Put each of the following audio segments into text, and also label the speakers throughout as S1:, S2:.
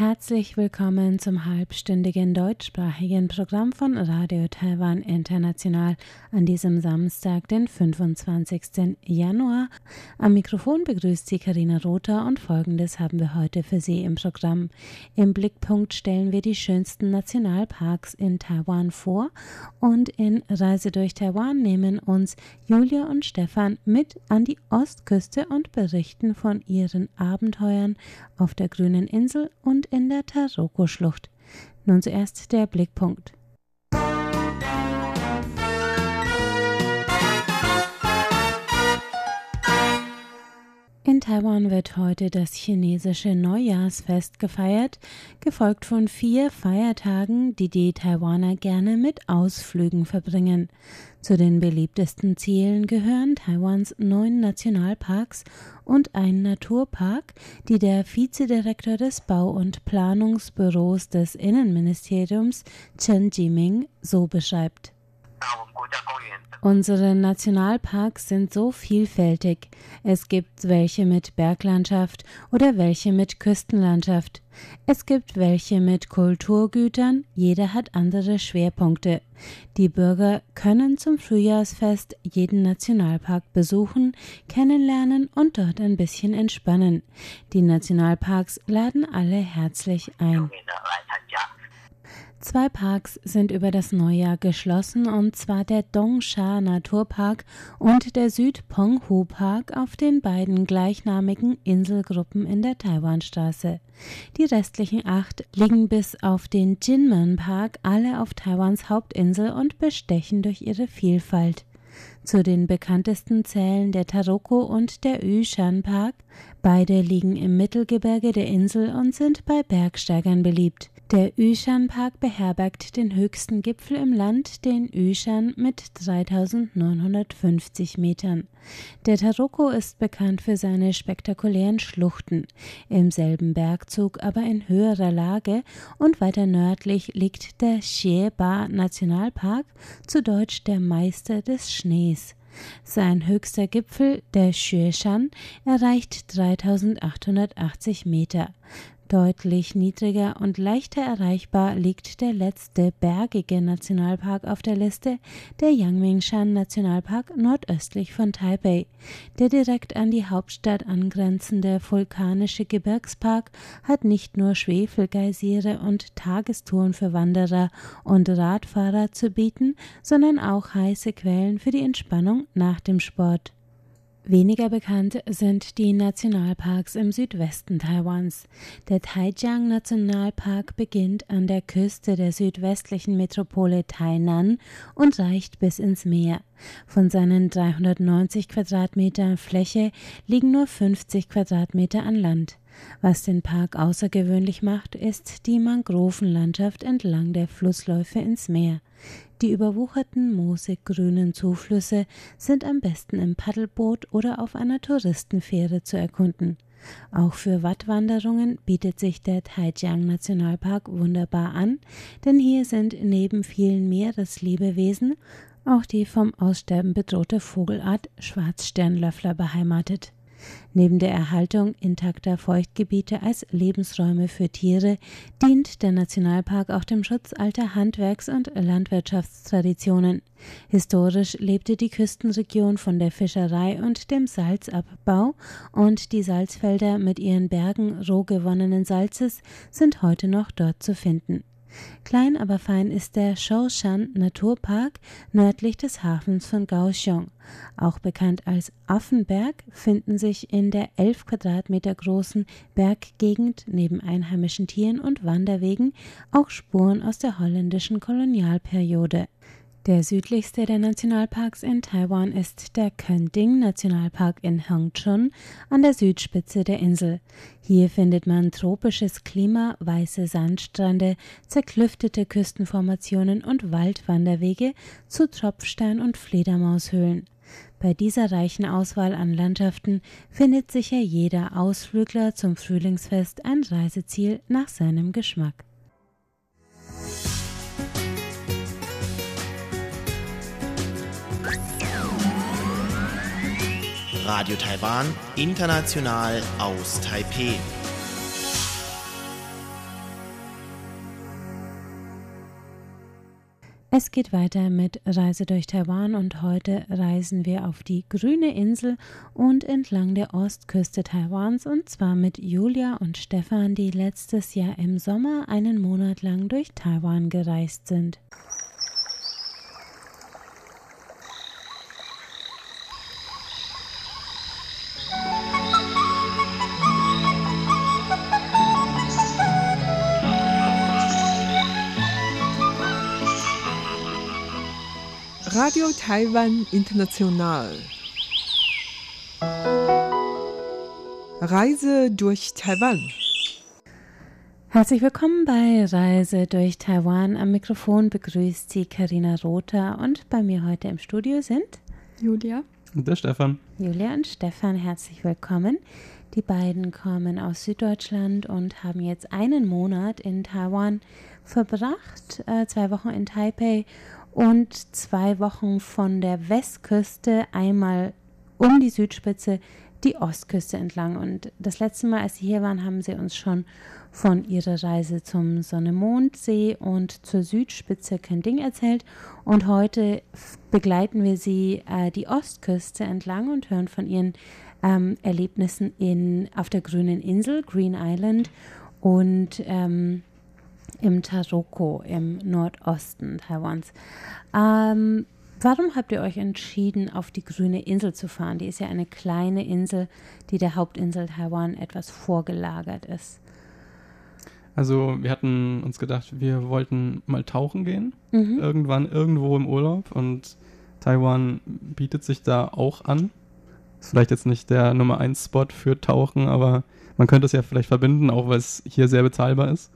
S1: Herzlich willkommen zum halbstündigen deutschsprachigen Programm von Radio Taiwan International an diesem Samstag, den 25. Januar. Am Mikrofon begrüßt Sie Karina Rother und folgendes haben wir heute für Sie im Programm. Im Blickpunkt stellen wir die schönsten Nationalparks in Taiwan vor und in Reise durch Taiwan nehmen uns Julia und Stefan mit an die Ostküste und berichten von ihren Abenteuern auf der grünen Insel und in der Taroko-Schlucht. Nun zuerst der Blickpunkt. Taiwan wird heute das chinesische Neujahrsfest gefeiert, gefolgt von vier Feiertagen, die die Taiwaner gerne mit Ausflügen verbringen. Zu den beliebtesten Zielen gehören Taiwans neun Nationalparks und ein Naturpark, die der Vizedirektor des Bau- und Planungsbüros des Innenministeriums Chen Jiming so beschreibt. Unsere Nationalparks sind so vielfältig. Es gibt welche mit Berglandschaft oder welche mit Küstenlandschaft. Es gibt welche mit Kulturgütern, jeder hat andere Schwerpunkte. Die Bürger können zum Frühjahrsfest jeden Nationalpark besuchen, kennenlernen und dort ein bisschen entspannen. Die Nationalparks laden alle herzlich ein. Zwei Parks sind über das Neujahr geschlossen, und zwar der Dongsha Naturpark und der Südpenghu Park auf den beiden gleichnamigen Inselgruppen in der Taiwanstraße. Die restlichen acht liegen bis auf den Jinmen Park alle auf Taiwans Hauptinsel und bestechen durch ihre Vielfalt. Zu den bekanntesten zählen der Taroko und der Yushan Park. Beide liegen im Mittelgebirge der Insel und sind bei Bergsteigern beliebt. Der Yushan Park beherbergt den höchsten Gipfel im Land, den Yushan mit 3950 Metern. Der Taroko ist bekannt für seine spektakulären Schluchten, im selben Bergzug, aber in höherer Lage und weiter nördlich liegt der Xieba Nationalpark, zu Deutsch der Meister des Schnees. Sein höchster Gipfel, der Xueshan, erreicht 3880 Meter. Deutlich niedriger und leichter erreichbar liegt der letzte bergige Nationalpark auf der Liste, der Yangmingshan Nationalpark nordöstlich von Taipei. Der direkt an die Hauptstadt angrenzende vulkanische Gebirgspark hat nicht nur Schwefelgeysire und Tagestouren für Wanderer und Radfahrer zu bieten, sondern auch heiße Quellen für die Entspannung nach dem Sport. Weniger bekannt sind die Nationalparks im Südwesten Taiwans. Der Taijiang Nationalpark beginnt an der Küste der südwestlichen Metropole Tainan und reicht bis ins Meer. Von seinen 390 Quadratmetern Fläche liegen nur 50 Quadratmeter an Land. Was den Park außergewöhnlich macht, ist die Mangrovenlandschaft entlang der Flussläufe ins Meer. Die überwucherten, moosig grünen Zuflüsse sind am besten im Paddelboot oder auf einer Touristenfähre zu erkunden. Auch für Wattwanderungen bietet sich der Taijiang Nationalpark wunderbar an, denn hier sind neben vielen Meereslebewesen auch die vom Aussterben bedrohte Vogelart Schwarzsternlöffler beheimatet. Neben der Erhaltung intakter Feuchtgebiete als Lebensräume für Tiere dient der Nationalpark auch dem Schutz alter Handwerks- und Landwirtschaftstraditionen. Historisch lebte die Küstenregion von der Fischerei und dem Salzabbau, und die Salzfelder mit ihren Bergen roh gewonnenen Salzes sind heute noch dort zu finden. Klein aber fein ist der Shoushan Naturpark nördlich des Hafens von Kaohsiung. Auch bekannt als Affenberg finden sich in der elf Quadratmeter großen Berggegend neben einheimischen Tieren und Wanderwegen auch Spuren aus der holländischen Kolonialperiode. Der südlichste der Nationalparks in Taiwan ist der Kending Nationalpark in Hangchun an der Südspitze der Insel. Hier findet man tropisches Klima, weiße Sandstrände, zerklüftete Küstenformationen und Waldwanderwege zu Tropfstein- und Fledermaushöhlen. Bei dieser reichen Auswahl an Landschaften findet sicher jeder Ausflügler zum Frühlingsfest ein Reiseziel nach seinem Geschmack.
S2: Radio Taiwan, international aus Taipeh.
S1: Es geht weiter mit Reise durch Taiwan und heute reisen wir auf die grüne Insel und entlang der Ostküste Taiwans und zwar mit Julia und Stefan, die letztes Jahr im Sommer einen Monat lang durch Taiwan gereist sind.
S3: Radio Taiwan International. Reise durch Taiwan.
S1: Herzlich willkommen bei Reise durch Taiwan. Am Mikrofon begrüßt Sie Karina Rother und bei mir heute im Studio sind
S4: Julia
S5: und der Stefan.
S1: Julia und Stefan, herzlich willkommen. Die beiden kommen aus Süddeutschland und haben jetzt einen Monat in Taiwan verbracht, äh, zwei Wochen in Taipei und zwei Wochen von der Westküste einmal um die Südspitze die Ostküste entlang. Und das letzte Mal, als Sie hier waren, haben Sie uns schon von Ihrer Reise zum Sonne-Mondsee und zur Südspitze Kending erzählt. Und heute begleiten wir Sie äh, die Ostküste entlang und hören von Ihren ähm, Erlebnissen in, auf der grünen Insel, Green Island. Und ähm, im Taroko im Nordosten Taiwans. Ähm, warum habt ihr euch entschieden, auf die grüne Insel zu fahren? Die ist ja eine kleine Insel, die der Hauptinsel Taiwan etwas vorgelagert ist.
S5: Also wir hatten uns gedacht, wir wollten mal tauchen gehen, mhm. irgendwann irgendwo im Urlaub und Taiwan bietet sich da auch an. Ist vielleicht jetzt nicht der Nummer 1 Spot für Tauchen, aber man könnte es ja vielleicht verbinden, auch weil es hier sehr bezahlbar ist.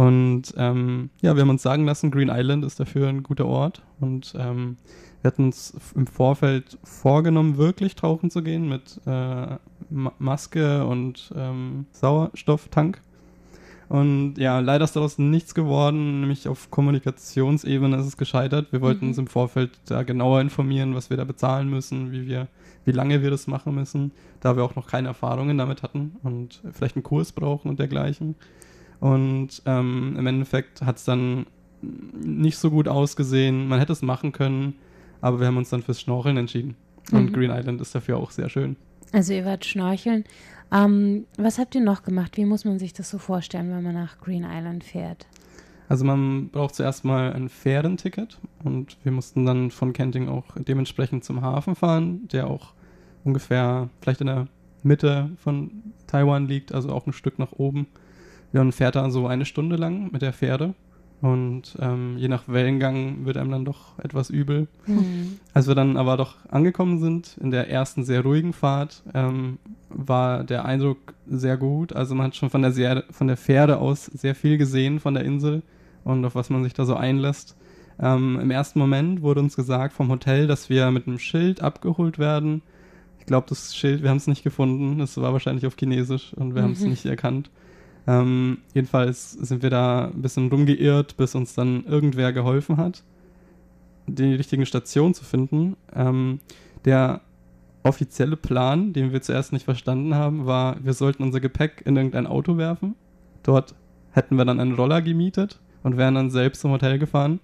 S5: Und ähm, ja, wir haben uns sagen lassen, Green Island ist dafür ein guter Ort. Und ähm, wir hatten uns im Vorfeld vorgenommen, wirklich tauchen zu gehen mit äh, Ma Maske und ähm, Sauerstofftank. Und ja, leider ist daraus nichts geworden, nämlich auf Kommunikationsebene ist es gescheitert. Wir wollten mhm. uns im Vorfeld da genauer informieren, was wir da bezahlen müssen, wie wir, wie lange wir das machen müssen, da wir auch noch keine Erfahrungen damit hatten und vielleicht einen Kurs brauchen und dergleichen. Und ähm, im Endeffekt hat es dann nicht so gut ausgesehen. Man hätte es machen können, aber wir haben uns dann fürs Schnorcheln entschieden. Und mhm. Green Island ist dafür auch sehr schön.
S1: Also ihr wart schnorcheln. Ähm, was habt ihr noch gemacht? Wie muss man sich das so vorstellen, wenn man nach Green Island fährt?
S5: Also man braucht zuerst mal ein Fährenticket und wir mussten dann von Kenting auch dementsprechend zum Hafen fahren, der auch ungefähr vielleicht in der Mitte von Taiwan liegt, also auch ein Stück nach oben. Und fährt da so eine Stunde lang mit der Pferde. Und ähm, je nach Wellengang wird einem dann doch etwas übel. Mhm. Als wir dann aber doch angekommen sind, in der ersten sehr ruhigen Fahrt, ähm, war der Eindruck sehr gut. Also man hat schon von der, sehr, von der Pferde aus sehr viel gesehen von der Insel und auf was man sich da so einlässt. Ähm, Im ersten Moment wurde uns gesagt vom Hotel, dass wir mit einem Schild abgeholt werden. Ich glaube, das Schild, wir haben es nicht gefunden. Es war wahrscheinlich auf Chinesisch und wir mhm. haben es nicht erkannt. Ähm, jedenfalls sind wir da ein bisschen rumgeirrt, bis uns dann irgendwer geholfen hat, die richtigen Stationen zu finden. Ähm, der offizielle Plan, den wir zuerst nicht verstanden haben, war, wir sollten unser Gepäck in irgendein Auto werfen. Dort hätten wir dann einen Roller gemietet und wären dann selbst zum Hotel gefahren.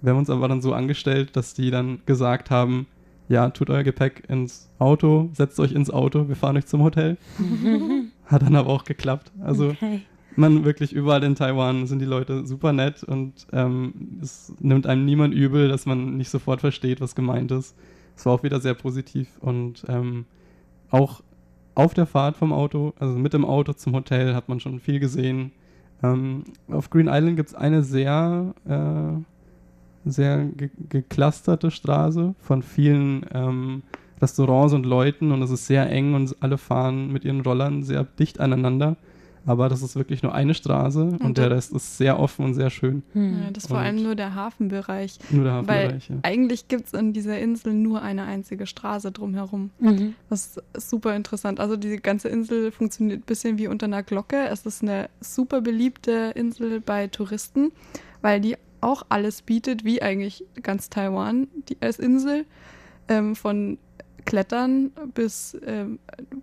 S5: Wir haben uns aber dann so angestellt, dass die dann gesagt haben, ja, tut euer Gepäck ins Auto, setzt euch ins Auto, wir fahren euch zum Hotel. Hat dann aber auch geklappt. Also okay. man wirklich überall in Taiwan sind die Leute super nett und ähm, es nimmt einem niemand übel, dass man nicht sofort versteht, was gemeint ist. Es war auch wieder sehr positiv und ähm, auch auf der Fahrt vom Auto, also mit dem Auto zum Hotel, hat man schon viel gesehen. Ähm, auf Green Island gibt es eine sehr äh, sehr ge geklusterte Straße von vielen ähm, Restaurants und Leuten und es ist sehr eng und alle fahren mit ihren Rollern sehr dicht aneinander. Aber das ist wirklich nur eine Straße und, und der Rest ist sehr offen und sehr schön.
S4: Ja, das ist vor allem nur der Hafenbereich.
S5: Nur der Hafenbereich,
S4: Weil ja. Eigentlich gibt es in dieser Insel nur eine einzige Straße drumherum. Mhm. Das ist super interessant. Also die ganze Insel funktioniert ein bisschen wie unter einer Glocke. Es ist eine super beliebte Insel bei Touristen, weil die auch alles bietet, wie eigentlich ganz Taiwan die, als Insel. Ähm, von Klettern bis äh,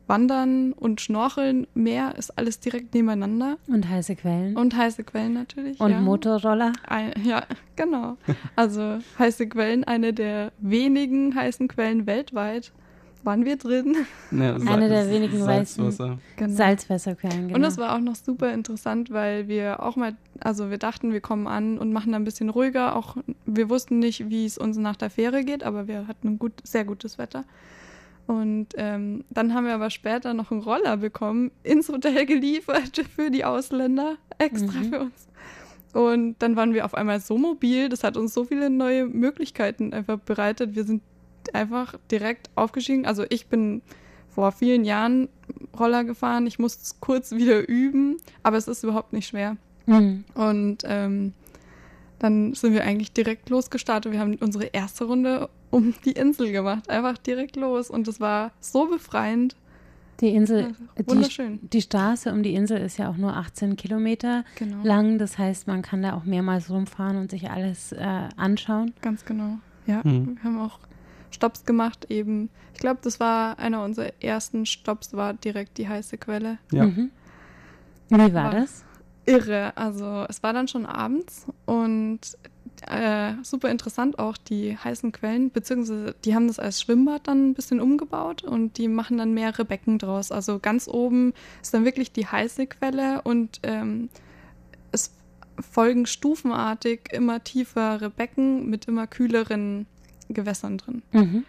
S4: Wandern und Schnorcheln, Meer ist alles direkt nebeneinander.
S1: Und heiße Quellen.
S4: Und heiße Quellen natürlich.
S1: Und
S4: ja.
S1: Motorroller.
S4: Ein, ja, genau. Also heiße Quellen, eine der wenigen heißen Quellen weltweit. Waren wir drin?
S5: Ja,
S1: Eine der wenigen
S5: Salzwasser.
S4: Genau.
S1: Salzwasserquellen, genau.
S4: Und das war auch noch super interessant, weil wir auch mal, also wir dachten, wir kommen an und machen da ein bisschen ruhiger. Auch wir wussten nicht, wie es uns nach der Fähre geht, aber wir hatten ein gut, sehr gutes Wetter. Und ähm, dann haben wir aber später noch einen Roller bekommen, ins Hotel geliefert für die Ausländer, extra
S1: Mhm.
S4: für uns. Und dann waren wir auf einmal so mobil, das hat uns so viele neue Möglichkeiten einfach bereitet. Wir sind einfach direkt aufgestiegen. Also ich bin vor vielen Jahren Roller gefahren. Ich musste es kurz wieder üben, aber es ist überhaupt nicht schwer.
S1: Mhm.
S4: Und ähm, dann sind wir eigentlich direkt losgestartet. Wir haben unsere erste Runde um die Insel gemacht. Einfach direkt los. Und es war so befreiend.
S1: Die Insel, die,
S4: wunderschön.
S1: die Straße um die Insel ist ja auch nur 18 Kilometer
S4: Genau.
S1: lang. Das heißt, man kann da auch mehrmals rumfahren und sich alles äh, anschauen.
S4: Ganz genau. Ja,
S5: Mhm.
S4: wir haben auch Stops gemacht eben. Ich glaube, das war einer unserer ersten Stops, war direkt die heiße Quelle.
S5: Ja.
S1: Mhm. Wie war
S4: War-
S1: das?
S4: Irre. Also es war dann schon abends und äh, super interessant auch die heißen Quellen, beziehungsweise die haben das als Schwimmbad dann ein bisschen umgebaut und die machen dann mehrere Becken draus. Also ganz oben ist dann wirklich die heiße Quelle und ähm, es folgen stufenartig immer tiefere Becken mit immer kühleren Gewässern drin,
S1: Mhm.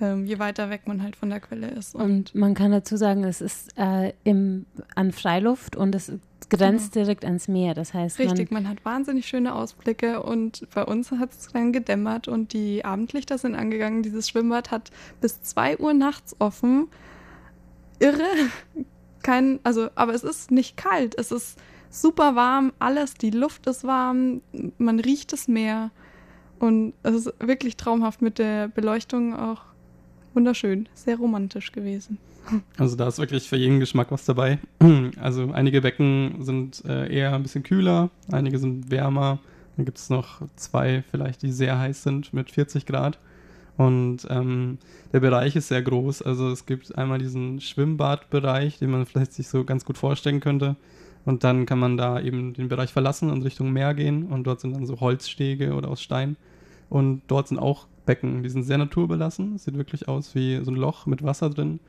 S4: ähm, je weiter weg man halt von der Quelle ist.
S1: Und man kann dazu sagen, es ist äh, im, an Freiluft und es grenzt direkt ans Meer. Das heißt,
S4: Richtig, man hat wahnsinnig schöne Ausblicke und bei uns hat es dann gedämmert und die Abendlichter sind angegangen. Dieses Schwimmbad hat bis 2 Uhr nachts offen. Irre. Kein, also, aber es ist nicht kalt. Es ist super warm, alles, die Luft ist warm, man riecht das Meer. Und es ist wirklich traumhaft mit der Beleuchtung auch wunderschön, sehr romantisch gewesen.
S5: Also da ist wirklich für jeden Geschmack was dabei. Also einige Becken sind äh, eher ein bisschen kühler, einige sind wärmer. Dann gibt es noch zwei vielleicht, die sehr heiß sind mit 40 Grad. Und ähm, der Bereich ist sehr groß. Also es gibt einmal diesen Schwimmbadbereich, den man vielleicht sich so ganz gut vorstellen könnte. Und dann kann man da eben den Bereich verlassen und Richtung Meer gehen. Und dort sind dann so Holzstege oder aus Stein. Und dort sind auch Becken, die sind sehr naturbelassen. Es sieht wirklich aus wie so ein Loch mit Wasser drin.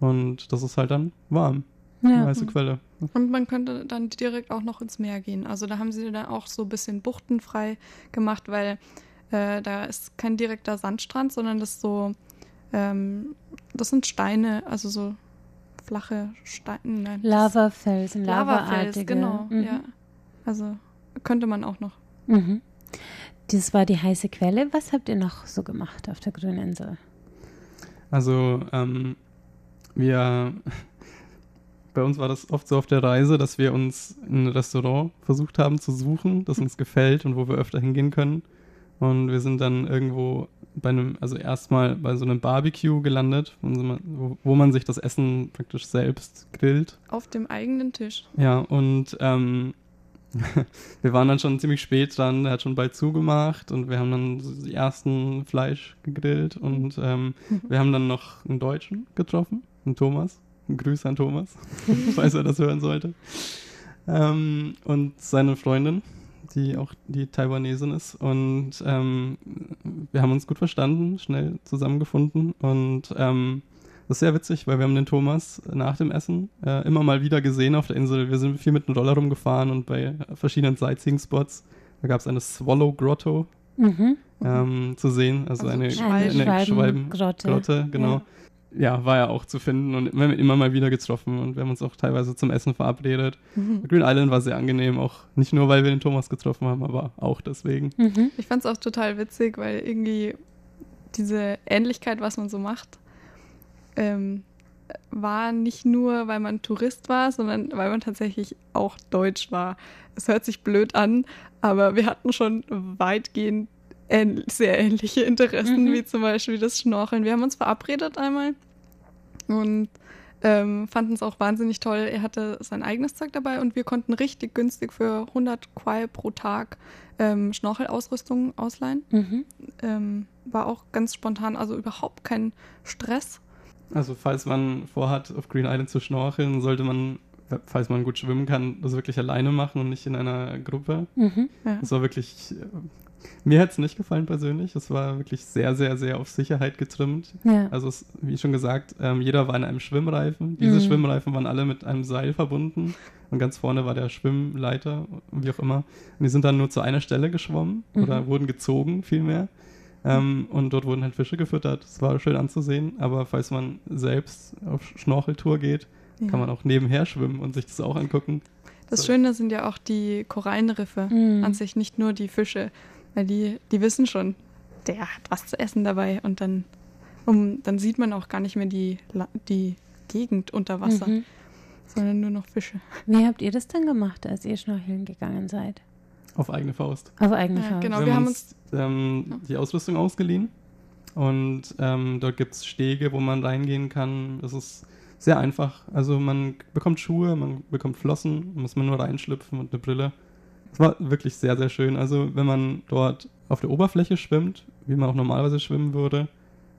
S5: Und das ist halt dann warm.
S1: Ja.
S5: Heiße Quelle.
S4: Und man könnte dann direkt auch noch ins Meer gehen. Also da haben sie dann auch so ein bisschen buchtenfrei gemacht, weil äh, da ist kein direkter Sandstrand, sondern das ist so, ähm, das sind Steine, also so flache Steine.
S1: Lavafelsen,
S4: Lavafels,
S1: lavaartige.
S4: genau,
S1: Mhm.
S4: ja. Also könnte man auch noch.
S1: Mhm. Das war die heiße Quelle. Was habt ihr noch so gemacht auf der grünen Insel?
S5: Also, ähm, wir, bei uns war das oft so auf der Reise, dass wir uns ein Restaurant versucht haben zu suchen, das uns gefällt und wo wir öfter hingehen können. Und wir sind dann irgendwo bei einem, also erstmal bei so einem Barbecue gelandet, wo, wo man sich das Essen praktisch selbst grillt.
S4: Auf dem eigenen Tisch.
S5: Ja, und ähm, wir waren dann schon ziemlich spät dran, er hat schon bald zugemacht und wir haben dann die ersten Fleisch gegrillt und ähm, wir haben dann noch einen Deutschen getroffen, einen Thomas. Ein Grüß an Thomas, falls er das hören sollte. Ähm, und seine Freundin, die auch die Taiwanesin ist. Und ähm, wir haben uns gut verstanden, schnell zusammengefunden und ähm, das ist sehr witzig, weil wir haben den Thomas nach dem Essen äh, immer mal wieder gesehen auf der Insel. Wir sind viel mit dem Roller rumgefahren und bei verschiedenen Sightseeing-Spots. Da gab es eine Swallow Grotto
S1: Mhm.
S5: ähm, zu sehen, also,
S4: Also
S5: eine,
S4: Schwalben-
S5: eine
S1: Schwalbengrotte.
S5: Grotte, genau. Ja. war ja auch zu finden und immer, immer mal wieder getroffen und wir haben uns auch teilweise zum Essen verabredet. Green Island war sehr angenehm, auch nicht nur, weil wir den Thomas getroffen haben, aber auch deswegen.
S1: Mhm.
S4: Ich fand es auch total witzig, weil irgendwie diese Ähnlichkeit, was man so macht, ähm, war nicht nur, weil man Tourist war, sondern weil man tatsächlich auch Deutsch war. Es hört sich blöd an, aber wir hatten schon weitgehend ähn sehr ähnliche Interessen,
S1: Mhm.
S4: wie zum Beispiel das Schnorcheln. Wir haben uns verabredet einmal und ähm, fanden es auch wahnsinnig toll. Er hatte sein eigenes Zeug dabei und wir konnten richtig günstig für 100 Quai pro Tag ähm, Schnorchelausrüstung ausleihen.
S1: Mhm.
S4: Ähm, war auch ganz spontan, also überhaupt kein Stress.
S5: Also falls man vorhat, auf Green Island zu schnorcheln, sollte man, falls man gut schwimmen kann, das wirklich alleine machen und nicht in einer Gruppe.
S1: Mhm.
S4: Ja.
S5: Das war wirklich, äh, mir hat es nicht gefallen persönlich. Es war wirklich sehr, sehr, sehr auf Sicherheit getrimmt.
S1: Ja.
S5: Also es, wie schon gesagt, ähm, jeder war in einem Schwimmreifen. Diese
S1: Mhm.
S5: Schwimmreifen waren alle mit einem Seil verbunden. Und ganz vorne war der Schwimmleiter, wie auch immer. Und die sind dann nur zu einer Stelle geschwommen
S1: Mhm.
S5: oder wurden gezogen vielmehr. Ähm, und dort wurden halt Fische gefüttert. Das war schön anzusehen. Aber falls man selbst auf Schnorcheltour geht,
S4: Ja.
S5: kann man auch nebenher schwimmen und sich das auch angucken.
S4: Das
S5: So.
S4: Schöne sind ja auch die Korallenriffe
S1: Mhm.
S4: an sich, nicht nur die Fische, weil die, die wissen schon, der hat was zu essen dabei und dann, um, dann sieht man auch gar nicht mehr die, die Gegend unter Wasser,
S1: Mhm.
S4: sondern nur noch Fische.
S1: Wie habt ihr das dann gemacht, als ihr schnorcheln gegangen seid?
S5: Auf eigene Faust.
S1: Auf eigene
S4: Ja,
S1: Faust.
S4: genau.
S5: wir,
S4: wir
S5: haben uns ähm, die Ausrüstung ausgeliehen und ähm, dort gibt es Stege, wo man reingehen kann. Das ist sehr einfach. Also man bekommt Schuhe, man bekommt Flossen, muss man nur reinschlüpfen und eine Brille. Es war wirklich sehr, sehr schön. Also wenn man dort auf der Oberfläche schwimmt, wie man auch normalerweise schwimmen würde,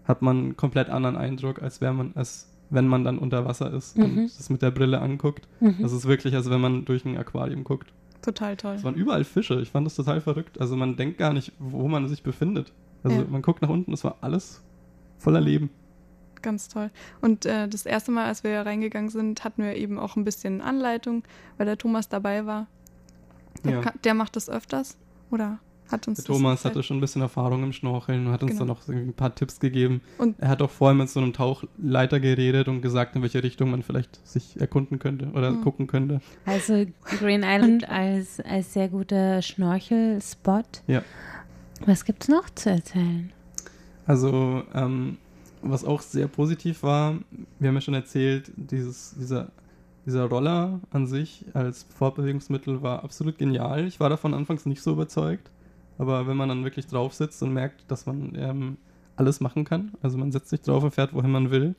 S5: hat man einen komplett anderen Eindruck, als, wär man, als wenn man dann unter Wasser ist
S1: Mhm.
S5: und das mit der Brille anguckt.
S1: Mhm.
S5: Das ist wirklich, als wenn man durch ein Aquarium guckt.
S4: Total toll.
S5: Es waren überall Fische. Ich fand das total verrückt. Also man denkt gar nicht, wo man sich befindet. Also
S4: Ja.
S5: man guckt nach unten, es war alles voller Leben.
S4: Ganz toll. Und äh, das erste Mal, als wir reingegangen sind, hatten wir eben auch ein bisschen Anleitung, weil der Thomas dabei war. Der,
S5: Ja.
S4: kann, der macht das öfters oder hat uns
S5: Der Thomas hatte schon ein bisschen Erfahrung im Schnorcheln und hat uns
S4: Genau.
S5: dann noch irgendwie ein paar Tipps gegeben.
S4: Und-
S5: er hat auch vorher mit so einem Tauchleiter geredet und gesagt, in welche Richtung man vielleicht sich erkunden könnte oder
S4: Mhm.
S5: gucken könnte.
S1: Also Green Island als, als sehr guter Schnorchelspot.
S5: Ja.
S1: Was gibt's noch zu erzählen?
S5: Also, ähm, was auch sehr positiv war, wir haben ja schon erzählt, dieses, dieser, dieser Roller an sich als Fortbewegungsmittel war absolut genial. Ich war davon anfangs nicht so überzeugt, aber wenn man dann wirklich drauf sitzt und merkt, dass man ähm, alles machen kann, also man setzt sich drauf und fährt, wohin man will,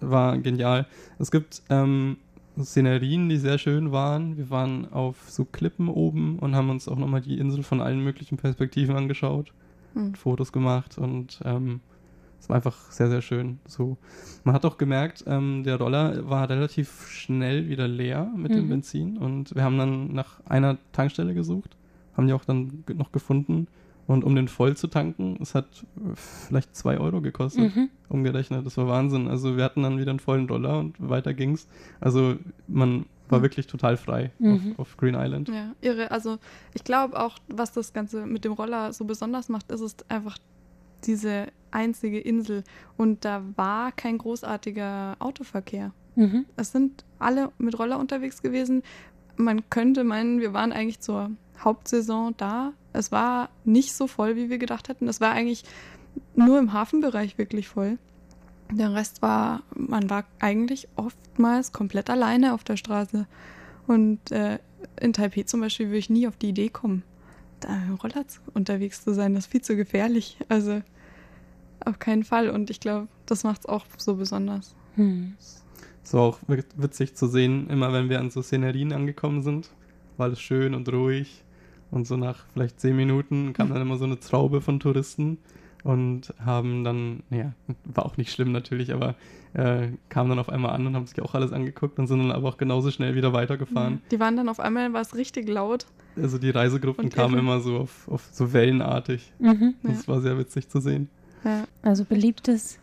S5: war genial. Es gibt ähm, Szenerien, die sehr schön waren. Wir waren auf so Klippen oben und haben uns auch nochmal die Insel von allen möglichen Perspektiven angeschaut.
S4: Hm.
S5: Fotos gemacht und ähm, es war einfach sehr, sehr schön. So. Man hat auch gemerkt, ähm, der Roller war relativ schnell wieder leer mit dem
S1: Mhm.
S5: Benzin und wir haben dann nach einer Tankstelle gesucht, haben die auch dann noch gefunden und um den voll zu tanken, es hat äh, vielleicht zwei Euro gekostet,
S1: Mhm.
S5: umgerechnet. Das war Wahnsinn. Also wir hatten dann wieder einen vollen Dollar und weiter ging's. Also man war
S4: Mhm.
S5: wirklich total frei
S1: Mhm.
S5: auf, auf Green Island.
S4: Ja, irre. Also ich glaube auch, was das Ganze mit dem Roller so besonders macht, ist es einfach diese einzige Insel. Und da war kein großartiger Autoverkehr.
S1: Mhm.
S4: Es sind alle mit Roller unterwegs gewesen. Man könnte meinen, wir waren eigentlich zur Hauptsaison da. Es war nicht so voll, wie wir gedacht hätten. Es war eigentlich nur im Hafenbereich wirklich voll. Der Rest war, man war eigentlich oftmals komplett alleine auf der Straße. Und äh, in Taipei zum Beispiel würde ich nie auf die Idee kommen, da dem Roller unterwegs zu sein. Das ist viel zu gefährlich. Also auf keinen Fall. Und ich glaube, das macht es auch so besonders.
S1: Mhm.
S5: Es war auch wi- witzig zu sehen, immer wenn wir an so Szenerien angekommen sind, war alles schön und ruhig. Und so nach vielleicht zehn Minuten kam dann immer so eine Traube von Touristen und haben dann, naja, war auch nicht schlimm natürlich, aber äh, kamen dann auf einmal an und haben sich auch alles angeguckt und sind dann aber auch genauso schnell wieder weitergefahren.
S4: Die waren dann auf einmal, war es richtig laut.
S5: Also die Reisegruppen
S4: Und
S5: kamen
S4: irre.
S5: immer so auf, auf so wellenartig.
S1: Mhm.
S4: Ja.
S5: Das war sehr witzig zu sehen.
S4: Ja.
S1: Also beliebtes,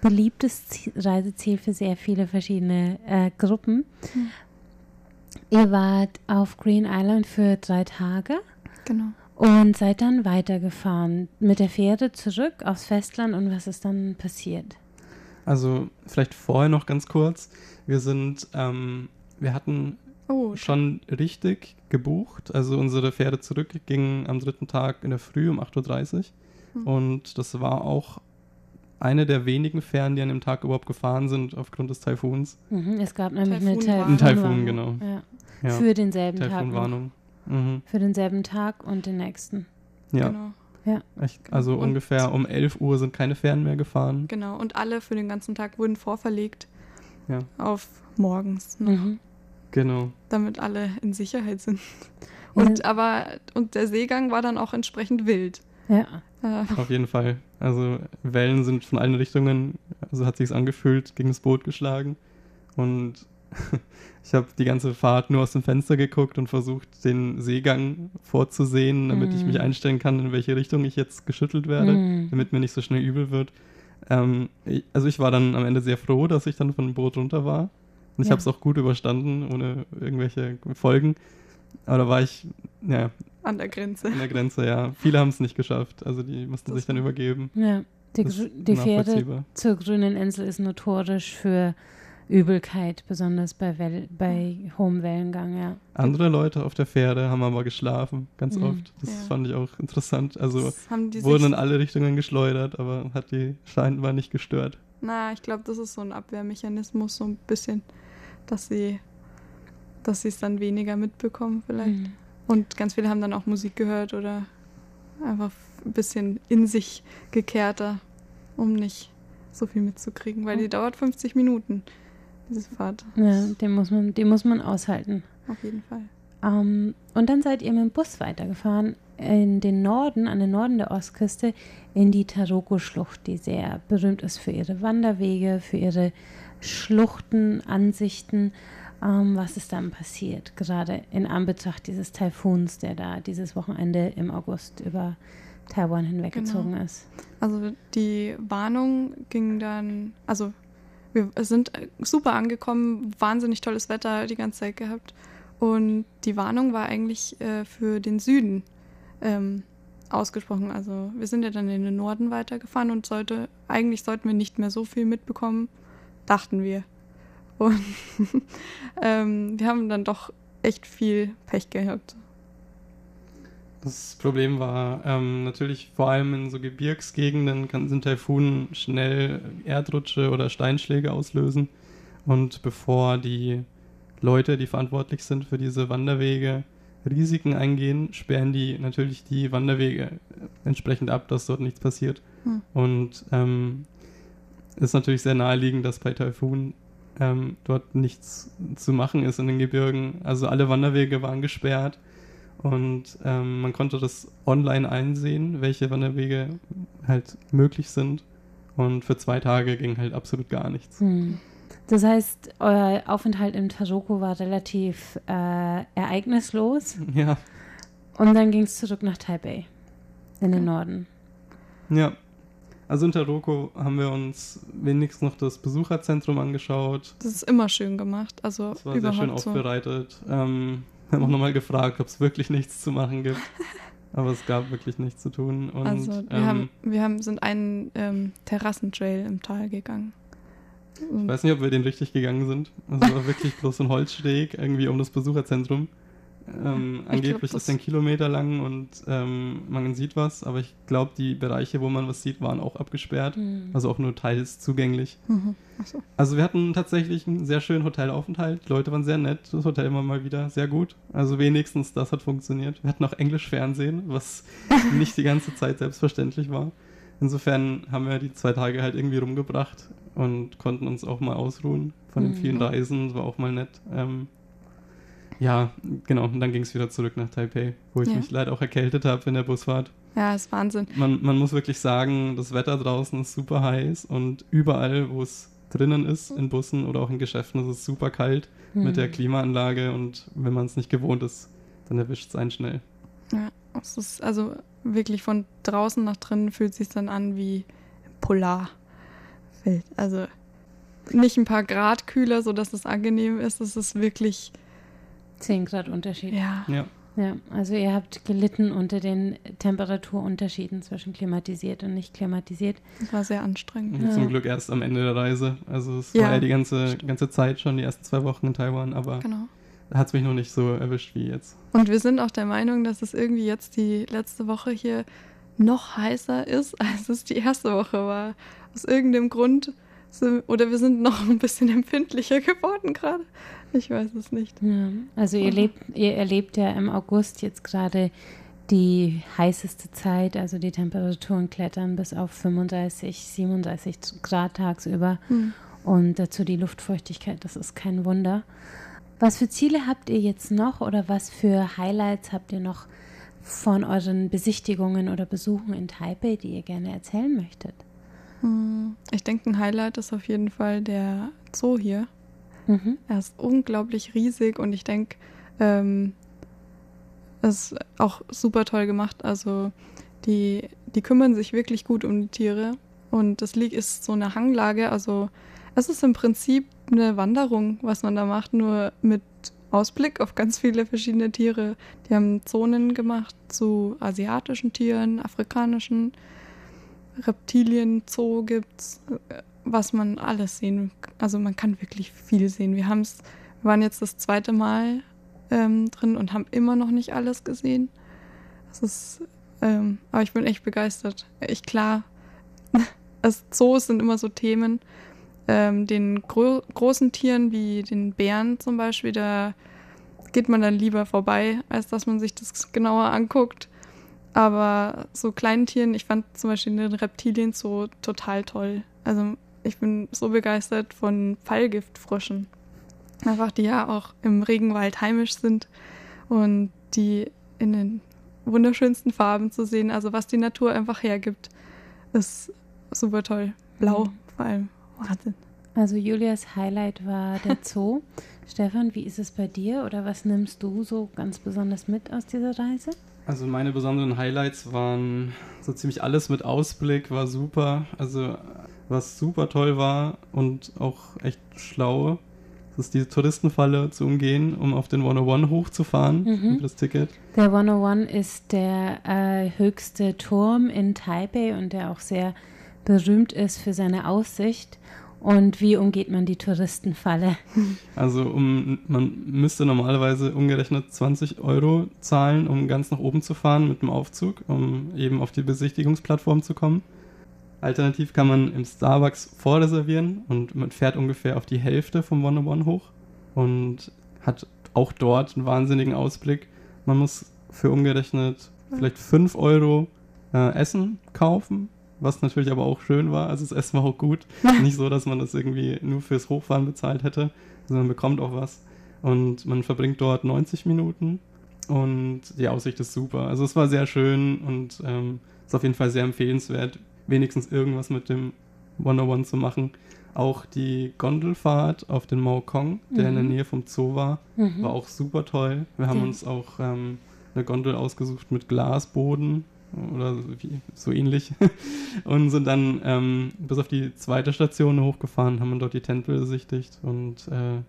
S1: beliebtes Ziel, Reiseziel für sehr viele verschiedene äh, Gruppen.
S4: Mhm.
S1: Ihr wart auf Green Island für drei Tage
S4: Genau.
S1: und seid dann weitergefahren mit der Fähre zurück aufs Festland und was ist dann passiert?
S5: Also vielleicht vorher noch ganz kurz. Wir sind, ähm, wir hatten
S4: Oh,
S5: schon richtig gebucht. Also unsere Fähre zurück ging am dritten Tag in der Früh um 8.30 Uhr.
S4: Hm.
S5: Und das war auch eine der wenigen Fähren, die an dem Tag überhaupt gefahren sind aufgrund des Taifuns.
S1: Mhm, es gab nämlich eine
S4: Taifunwarnung.
S5: Ein Taifun, genau.
S1: Ja.
S5: Ja,
S1: Für denselben Tag. noch.
S5: Taifunwarnung. Mhm.
S1: Für denselben Tag und den nächsten.
S5: Ja,
S4: genau.
S5: echt, also
S4: Und-
S5: ungefähr um 11 Uhr sind keine Fähren mehr gefahren.
S4: Genau. Und alle für den ganzen Tag wurden vorverlegt
S5: Ja,
S4: auf morgens, noch,
S1: Mhm.
S5: genau.
S4: damit alle in Sicherheit sind. Und aber und der Seegang war dann auch entsprechend wild.
S5: Ja. Auf jeden Fall. Also Wellen sind von allen Richtungen, also hat sich's angefühlt, gegen das Boot geschlagen. Und ich habe die ganze Fahrt nur aus dem Fenster geguckt und versucht, den Seegang vorzusehen, damit mm. ich mich mhm. einstellen kann, in welche Richtung ich jetzt geschüttelt werde, mm. damit mir nicht so schnell übel wird. Ähm, ich, also ich war dann am Ende sehr froh, dass ich dann von dem Boot runter war. Und ich ja. habe es auch gut überstanden, ohne irgendwelche Folgen. Aber da war ich, ja.
S4: An der Grenze.
S5: An der Grenze, ja. Viele haben es nicht geschafft. Also die mussten das sich dann übergeben.
S1: Ja, die, die Fähre zur grünen Insel ist notorisch für Übelkeit, besonders bei, Well bei hohem Wellengang, ja.
S5: Andere Leute auf der Fähre haben aber geschlafen, ganz mhm. oft. Das ja. fand ich auch interessant. Also wurden in alle Richtungen geschleudert, aber hat die scheinbar nicht gestört.
S4: Na, ich glaube, das ist so ein Abwehrmechanismus, so ein bisschen, dass sie dass sie es dann weniger mitbekommen vielleicht. Mhm. Und ganz viele haben dann auch Musik gehört oder einfach ein bisschen in sich gekehrter, um nicht so viel mitzukriegen, weil die dauert 50 Minuten, diese Fahrt.
S1: Ja, den muss man, den muss man aushalten.
S4: Auf jeden Fall.
S1: Ähm, und dann seid ihr mit dem Bus weitergefahren in den Norden, an den Norden der Ostküste, in die Taroko-Schlucht, die sehr berühmt ist für ihre Wanderwege, für ihre Schluchtenansichten. Ähm, was ist dann passiert, gerade in Anbetracht dieses Taifuns, der da dieses Wochenende im August über Taiwan hinweggezogen genau. ist?
S4: Also die Warnung ging dann, also wir sind super angekommen, wahnsinnig tolles Wetter die ganze Zeit gehabt. Und die Warnung war eigentlich äh, für den Süden ähm, ausgesprochen. Also wir sind ja dann in den Norden weitergefahren und sollte, eigentlich sollten wir nicht mehr so viel mitbekommen, dachten wir. Und ähm, wir haben dann doch echt viel Pech gehabt.
S5: Das Problem war ähm, natürlich vor allem in so Gebirgsgegenden kann, sind Taifunen schnell Erdrutsche oder Steinschläge auslösen. Und bevor die Leute, die verantwortlich sind für diese Wanderwege, Risiken eingehen, sperren die natürlich die Wanderwege entsprechend ab, dass dort nichts passiert. Hm. Und ähm, ist natürlich sehr naheliegend, dass bei Taifunen ähm, dort nichts zu machen ist in den Gebirgen. Also alle Wanderwege waren gesperrt und ähm, man konnte das online einsehen, welche Wanderwege halt möglich sind. Und für zwei Tage ging halt absolut gar nichts. Hm.
S1: Das heißt, euer Aufenthalt in Taroko war relativ äh, ereignislos.
S5: Ja.
S1: Und dann ging es zurück nach Taipei, in den Norden.
S5: Ja. Also in Taroko haben wir uns wenigstens noch das Besucherzentrum angeschaut.
S4: Das ist immer schön gemacht. Also
S5: das war sehr schön aufbereitet. Ähm, wir haben auch nochmal gefragt, ob es wirklich nichts zu machen gibt. Aber es gab wirklich nichts zu tun. Und,
S4: also wir, ähm, haben, wir haben, sind einen ähm, Terrassentrail im Tal gegangen.
S5: Ich weiß nicht, ob wir den richtig gegangen sind. Also war wirklich bloß ein Holzsteg irgendwie um das Besucherzentrum. Ähm, angeblich glaub, ist ein Kilometer lang und ähm, man sieht was, aber ich glaube, die Bereiche, wo man was sieht, waren auch abgesperrt. Mhm. Also auch nur teils zugänglich. Mhm. So. Also wir hatten tatsächlich einen sehr schönen Hotelaufenthalt. Die Leute waren sehr nett. Das Hotel immer mal wieder sehr gut. Also wenigstens das hat funktioniert. Wir hatten auch Englisch Fernsehen, was nicht die ganze Zeit selbstverständlich war. Insofern haben wir die zwei Tage halt irgendwie rumgebracht und konnten uns auch mal ausruhen von den mhm. vielen Reisen. Das war auch mal nett. Ähm, ja, genau. Und dann ging es wieder zurück nach Taipei, wo ich ja. mich leider auch erkältet habe in der Busfahrt.
S4: Ja, ist Wahnsinn.
S5: Man, man muss wirklich sagen, das Wetter draußen ist super heiß und überall, wo es drinnen ist, in Bussen oder auch in Geschäften, ist es super kalt mhm. mit der Klimaanlage und wenn man es nicht gewohnt ist, dann erwischt es einen schnell.
S4: Ja, es ist also wirklich von draußen nach drinnen fühlt es sich dann an wie Polarfeld. Also nicht ein paar Grad kühler, sodass es angenehm ist. Es ist wirklich
S1: 10 Grad Unterschied.
S4: Ja.
S5: ja.
S1: Ja, also ihr habt gelitten unter den Temperaturunterschieden zwischen klimatisiert und nicht klimatisiert.
S4: Das war sehr anstrengend.
S5: Ja. Zum Glück erst am Ende der Reise. Also es ja, war ja die ganze, ganze Zeit schon, die ersten zwei Wochen in Taiwan, aber genau. da hat es mich noch nicht so erwischt wie jetzt.
S4: Und wir sind auch der Meinung, dass es irgendwie jetzt die letzte Woche hier noch heißer ist, als es die erste Woche war. Aus irgendeinem Grund. Oder wir sind noch ein bisschen empfindlicher geworden gerade. Ich weiß es nicht.
S1: Ja, also ihr, lebt, ihr erlebt ja im August jetzt gerade die heißeste Zeit, also die Temperaturen klettern bis auf 35, 37 Grad tagsüber hm. und dazu die Luftfeuchtigkeit, das ist kein Wunder. Was für Ziele habt ihr jetzt noch oder was für Highlights habt ihr noch von euren Besichtigungen oder Besuchen in Taipei, die ihr gerne erzählen möchtet?
S4: Hm, ich denke, ein Highlight ist auf jeden Fall der Zoo hier. Mhm. Er ist unglaublich riesig und ich denke, ähm, es ist auch super toll gemacht. Also die, die kümmern sich wirklich gut um die Tiere. Und das Lieg ist so eine Hanglage. Also es ist im Prinzip eine Wanderung, was man da macht, nur mit Ausblick auf ganz viele verschiedene Tiere. Die haben Zonen gemacht zu asiatischen Tieren, afrikanischen Reptilien, Zoo gibt's, was man alles sehen. Also man kann wirklich viel sehen. Wir haben's, wir waren jetzt das zweite Mal ähm, drin und haben immer noch nicht alles gesehen. Das ist, ähm, aber ich bin echt begeistert. Ich klar, also Zoos sind immer so Themen. Ähm, den gro großen Tieren wie den Bären zum Beispiel, da geht man dann lieber vorbei, als dass man sich das genauer anguckt. Aber so kleinen Tieren, ich fand zum Beispiel den Reptilien so total toll. Also ich bin so begeistert von Fallgiftfröschen. Einfach die ja auch im Regenwald heimisch sind und die in den wunderschönsten Farben zu sehen. Also was die Natur einfach hergibt, ist super toll. Blau mhm. vor allem. Wahnsinn.
S1: Also Julias Highlight war der Zoo. Stefan, wie ist es bei dir oder was nimmst du so ganz besonders mit aus dieser Reise?
S5: Also meine besonderen Highlights waren so ziemlich alles mit Ausblick, war super. Also was super toll war und auch echt schlau, das ist diese Touristenfalle zu umgehen, um auf den 101 hochzufahren mhm. für das Ticket.
S1: Der 101 ist der äh, höchste Turm in Taipei und der auch sehr berühmt ist für seine Aussicht. Und wie umgeht man die Touristenfalle?
S5: Also um, man müsste normalerweise umgerechnet 20 Euro zahlen, um ganz nach oben zu fahren mit dem Aufzug, um eben auf die Besichtigungsplattform zu kommen. Alternativ kann man im Starbucks vorreservieren und man fährt ungefähr auf die Hälfte vom 101 hoch und hat auch dort einen wahnsinnigen Ausblick. Man muss für umgerechnet vielleicht 5 Euro äh, Essen kaufen was natürlich aber auch schön war. Also das Essen war auch gut. Nicht so, dass man das irgendwie nur fürs Hochfahren bezahlt hätte, sondern man bekommt auch was. Und man verbringt dort 90 Minuten und die Aussicht ist super. Also es war sehr schön und ähm, ist auf jeden Fall sehr empfehlenswert, wenigstens irgendwas mit dem 101 zu machen. Auch die Gondelfahrt auf den Maokong, der mhm. in der mhm. Nähe vom Zoo war, mhm. war auch super toll. Wir haben ja. uns auch ähm, eine Gondel ausgesucht mit Glasboden oder so ähnlich und sind dann ähm, bis auf die zweite Station hochgefahren, haben dort die Tempel besichtigt und äh,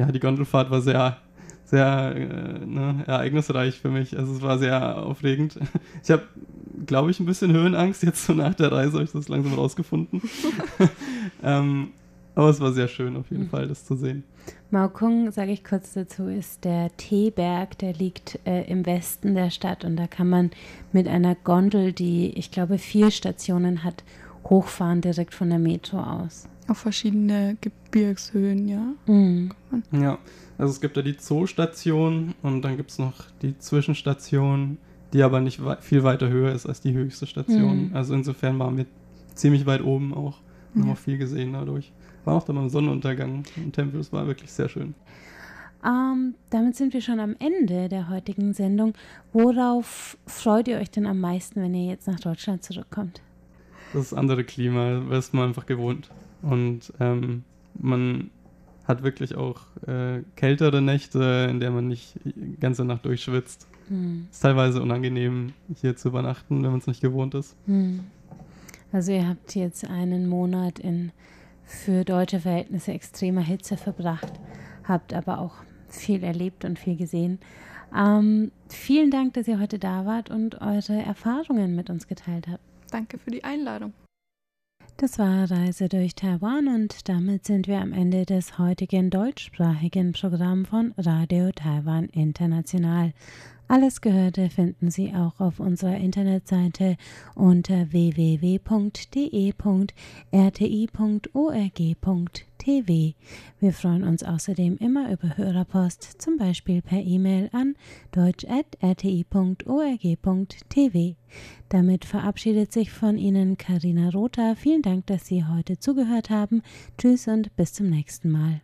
S5: ja, die Gondelfahrt war sehr, sehr äh, ne, ereignisreich für mich. Also es war sehr aufregend. Ich habe, glaube ich, ein bisschen Höhenangst. Jetzt so nach der Reise habe ich das langsam rausgefunden. ähm, aber es war sehr schön auf jeden mhm. Fall, das zu sehen.
S1: Maokung, sage ich kurz dazu, ist der Teeberg, der liegt äh, im Westen der Stadt und da kann man mit einer Gondel, die ich glaube vier Stationen hat, hochfahren direkt von der Metro aus.
S4: Auf verschiedene Gebirgshöhen, ja.
S5: Mhm. Ja, also es gibt da die Zoostation und dann gibt es noch die Zwischenstation, die aber nicht we viel weiter höher ist als die höchste Station. Mhm. Also insofern waren wir ziemlich weit oben auch. Haben ja. auch viel gesehen dadurch war auch dann beim Sonnenuntergang im Tempel. Es war wirklich sehr schön.
S1: Ähm, damit sind wir schon am Ende der heutigen Sendung. Worauf freut ihr euch denn am meisten, wenn ihr jetzt nach Deutschland zurückkommt?
S5: Das andere Klima, das ist man einfach gewohnt. Und ähm, man hat wirklich auch äh, kältere Nächte, in der man nicht die ganze Nacht durchschwitzt. Hm. Ist teilweise unangenehm, hier zu übernachten, wenn man es nicht gewohnt ist. Hm.
S1: Also ihr habt jetzt einen Monat in für deutsche Verhältnisse extremer Hitze verbracht, habt aber auch viel erlebt und viel gesehen. Ähm, vielen Dank, dass ihr heute da wart und eure Erfahrungen mit uns geteilt habt.
S4: Danke für die Einladung.
S1: Das war Reise durch Taiwan und damit sind wir am Ende des heutigen deutschsprachigen Programms von Radio Taiwan International. Alles Gehörte finden Sie auch auf unserer Internetseite unter www.de.rti.org.tv. Wir freuen uns außerdem immer über Hörerpost, zum Beispiel per E-Mail an deutsch.rti.org.tv. Damit verabschiedet sich von Ihnen Karina Rother. Vielen Dank, dass Sie heute zugehört haben. Tschüss und bis zum nächsten Mal.